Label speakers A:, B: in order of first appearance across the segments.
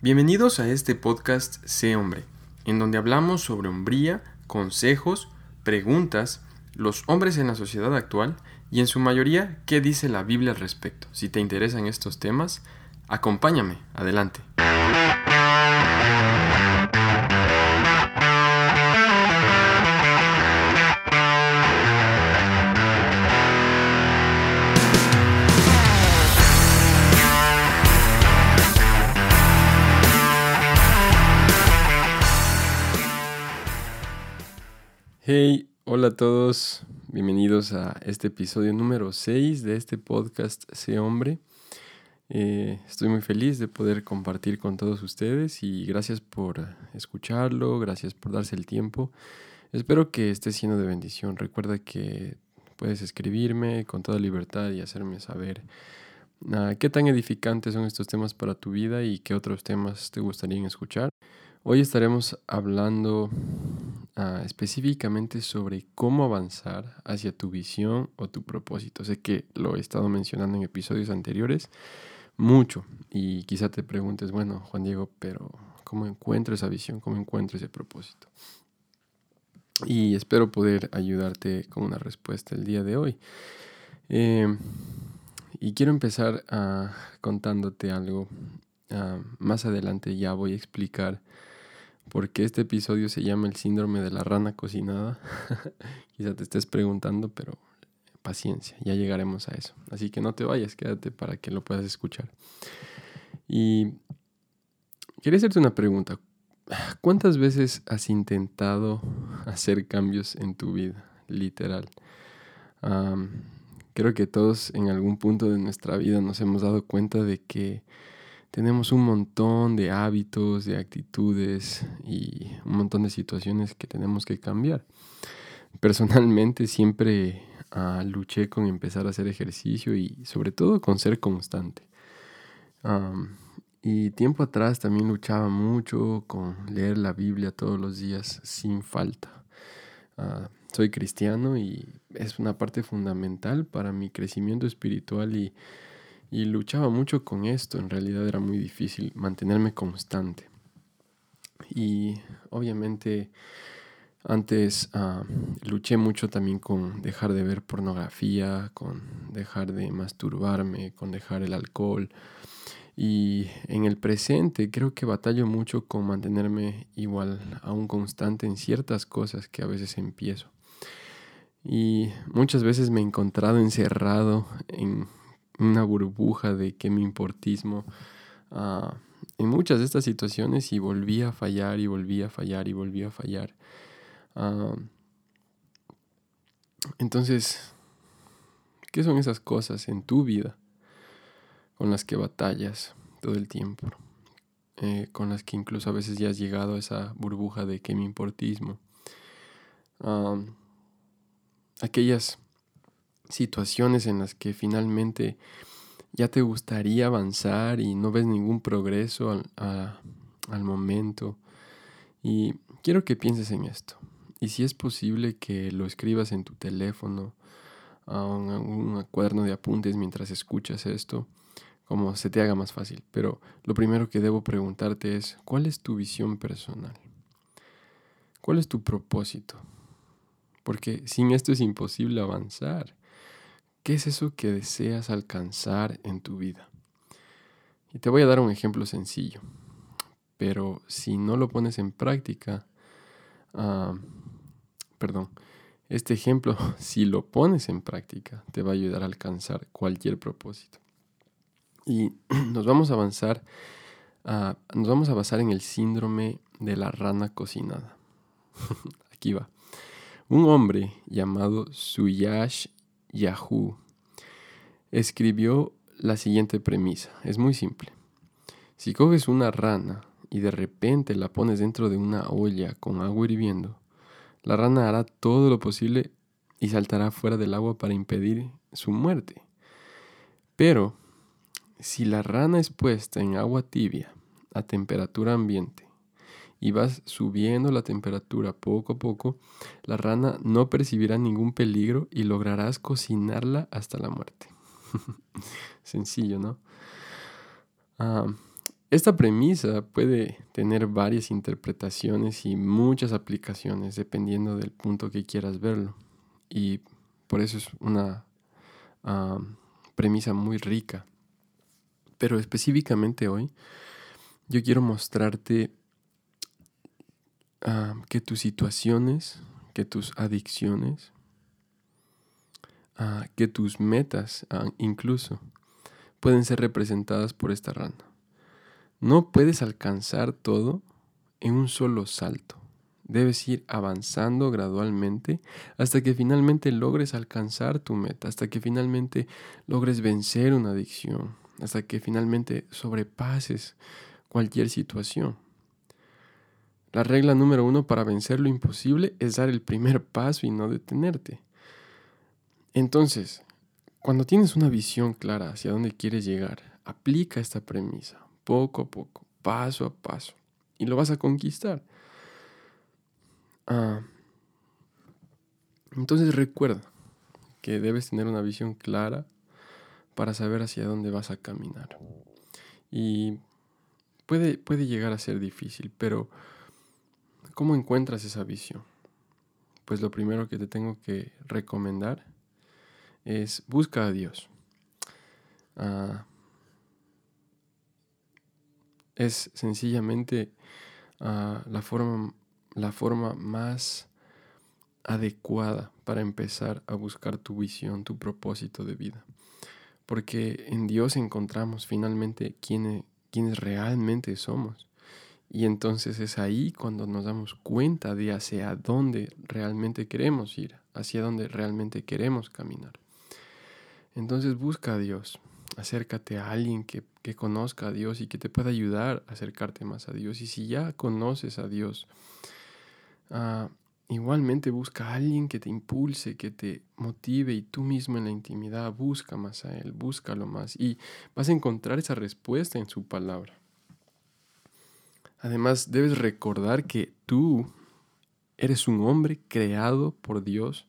A: Bienvenidos a este podcast Sé Hombre, en donde hablamos sobre hombría, consejos, preguntas, los hombres en la sociedad actual y en su mayoría qué dice la Biblia al respecto. Si te interesan estos temas, acompáñame, adelante. Hey, hola a todos, bienvenidos a este episodio número 6 de este podcast Sé Hombre. Eh, estoy muy feliz de poder compartir con todos ustedes y gracias por escucharlo, gracias por darse el tiempo. Espero que esté siendo de bendición. Recuerda que puedes escribirme con toda libertad y hacerme saber ah, qué tan edificantes son estos temas para tu vida y qué otros temas te gustaría escuchar. Hoy estaremos hablando ah, específicamente sobre cómo avanzar hacia tu visión o tu propósito. Sé que lo he estado mencionando en episodios anteriores mucho y quizá te preguntes, bueno, Juan Diego, pero ¿cómo encuentro esa visión? ¿Cómo encuentro ese propósito? Y espero poder ayudarte con una respuesta el día de hoy. Em, y quiero empezar ah, contándote algo. Ah, más adelante ya voy a explicar porque este episodio se llama el síndrome de la rana cocinada. Quizá te estés preguntando, pero paciencia, ya llegaremos a eso. Así que no te vayas, quédate para que lo puedas escuchar. Y quería hacerte una pregunta. ¿Cuántas veces has intentado hacer cambios en tu vida? Literal. creo que todos en algún punto de nuestra vida nos hemos dado cuenta de que tenemos un montón de hábitos, de actitudes y un montón de situaciones que tenemos que cambiar. Personalmente siempre ah, luché con empezar a hacer ejercicio y sobre todo con ser constante. y tiempo atrás también luchaba mucho con leer la Biblia todos los días sin falta. Ah, soy cristiano y es una parte fundamental para mi crecimiento espiritual y y luchaba mucho con esto, en realidad era muy difícil mantenerme constante. Y obviamente antes ah, luché mucho también con dejar de ver pornografía, con dejar de masturbarme, con dejar el alcohol. Y en el presente creo que batallo mucho con mantenerme igual, aún constante en ciertas cosas que a veces empiezo. Y muchas veces me he encontrado encerrado en una burbuja de que mi importismo ah, en muchas de estas situaciones y volví a fallar y volví a fallar y volví a fallar. Ah, entonces, ¿qué son esas cosas en tu vida con las que batallas todo el tiempo? Eh, con las que incluso a veces ya has llegado a esa burbuja de que mi importismo. Ah, aquellas situaciones en las que finalmente ya te gustaría avanzar y no ves ningún progreso al, momento. Y quiero que pienses en esto. Y si es posible que lo escribas en tu teléfono, a un, un, cuaderno de apuntes mientras escuchas esto, como se te haga más fácil. Pero lo primero que debo preguntarte es, ¿cuál es tu visión personal? ¿Cuál es tu propósito? Porque sin esto es imposible avanzar. ¿Qué es eso que deseas alcanzar en tu vida? Y te voy a dar un ejemplo sencillo, pero si no lo pones en práctica, ah, perdón, este ejemplo, si lo pones en práctica, te va a ayudar a alcanzar cualquier propósito. Y nos vamos a avanzar, ah, nos vamos a basar en el síndrome de la rana cocinada. Aquí va. Un hombre llamado Suyash Yahoo escribió la siguiente premisa. Es muy simple. Si coges una rana y de repente la pones dentro de una olla con agua hirviendo, la rana hará todo lo posible y saltará fuera del agua para impedir su muerte. Pero si la rana es puesta en agua tibia a temperatura ambiente y vas subiendo la temperatura poco a poco, la rana no percibirá ningún peligro y lograrás cocinarla hasta la muerte. Sencillo, ¿no? Esta premisa puede tener varias interpretaciones y muchas aplicaciones dependiendo del punto que quieras verlo. Y por eso es una premisa muy rica. Pero específicamente hoy yo quiero mostrarte que tus situaciones, que tus adicciones, que tus metas incluso pueden ser representadas por esta rana. No puedes alcanzar todo en un solo salto. Debes ir avanzando gradualmente hasta que finalmente logres alcanzar tu meta, hasta que finalmente logres vencer una adicción, hasta que finalmente sobrepases cualquier situación. La regla número uno para vencer lo imposible es dar el primer paso y no detenerte. Entonces, cuando tienes una visión clara hacia dónde quieres llegar, aplica esta premisa poco a poco, paso a paso, y lo vas a conquistar. Ah, entonces recuerda que debes tener una visión clara para saber hacia dónde vas a caminar. Y puede, puede llegar a ser difícil, pero ¿cómo encuentras esa visión? Pues lo primero que te tengo que recomendar es busca a Dios. Ah, es sencillamente ah, la, forma, la forma más adecuada para empezar a buscar tu visión, tu propósito de vida. Porque en Dios encontramos finalmente quiénes, realmente somos. Y entonces es ahí cuando nos damos cuenta de hacia dónde realmente queremos ir, hacia dónde realmente queremos caminar. Entonces busca a Dios, acércate a alguien que, conozca a Dios y que te pueda ayudar a acercarte más a Dios. Y si ya conoces a Dios, ah, igualmente busca a alguien que te impulse, que te motive y tú mismo en la intimidad busca más a Él, búscalo más y vas a encontrar esa respuesta en su palabra. Además, debes recordar que tú eres un hombre creado por Dios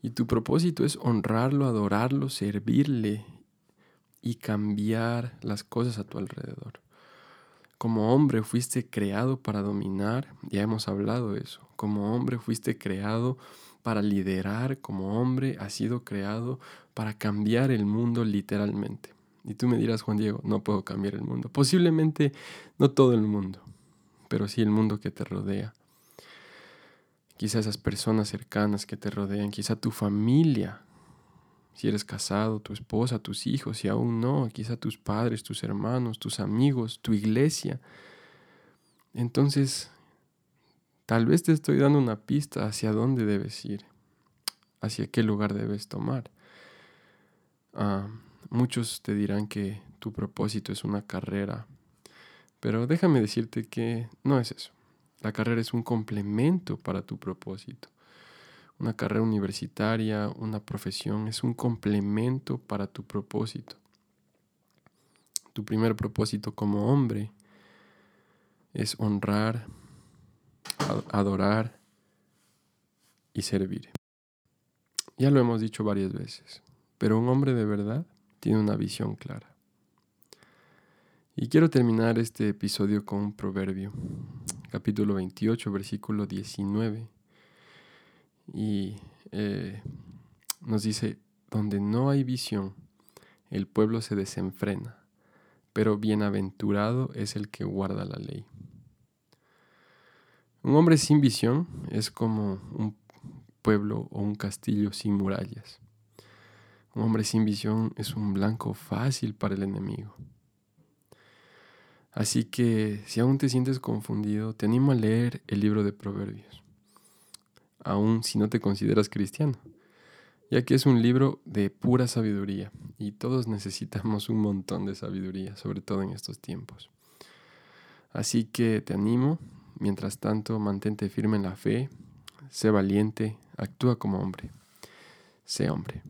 A: y tu propósito es honrarlo, adorarlo, servirle y cambiar las cosas a tu alrededor. Como hombre fuiste creado para dominar, ya hemos hablado de eso. Como hombre fuiste creado para liderar, como hombre has sido creado para cambiar el mundo literalmente. Y tú me dirás, Juan Diego, no puedo cambiar el mundo. Posiblemente no todo el mundo, pero sí el mundo que te rodea. Quizá esas personas cercanas que te rodean, quizá tu familia si eres casado, tu esposa, tus hijos, si aún no, quizá tus padres, tus hermanos, tus amigos, tu iglesia. Entonces, tal vez te estoy dando una pista hacia dónde debes ir, hacia qué lugar debes tomar. Ah, muchos te dirán que tu propósito es una carrera, pero déjame decirte que no es eso. La carrera es un complemento para tu propósito una carrera universitaria, una profesión, es un complemento para tu propósito. Tu primer propósito como hombre es honrar, adorar y servir. Ya lo hemos dicho varias veces, pero un hombre de verdad tiene una visión clara. Y quiero terminar este episodio con un proverbio, capítulo 28, versículo 19 y eh, nos dice, donde no hay visión, el pueblo se desenfrena, pero bienaventurado es el que guarda la ley. Un hombre sin visión es como un pueblo o un castillo sin murallas. Un hombre sin visión es un blanco fácil para el enemigo. Así que si aún te sientes confundido, te animo a leer el libro de Proverbios aun si no te consideras cristiano, ya que es un libro de pura sabiduría y todos necesitamos un montón de sabiduría, sobre todo en estos tiempos. Así que te animo, mientras tanto, mantente firme en la fe, sé valiente, actúa como hombre, sé hombre.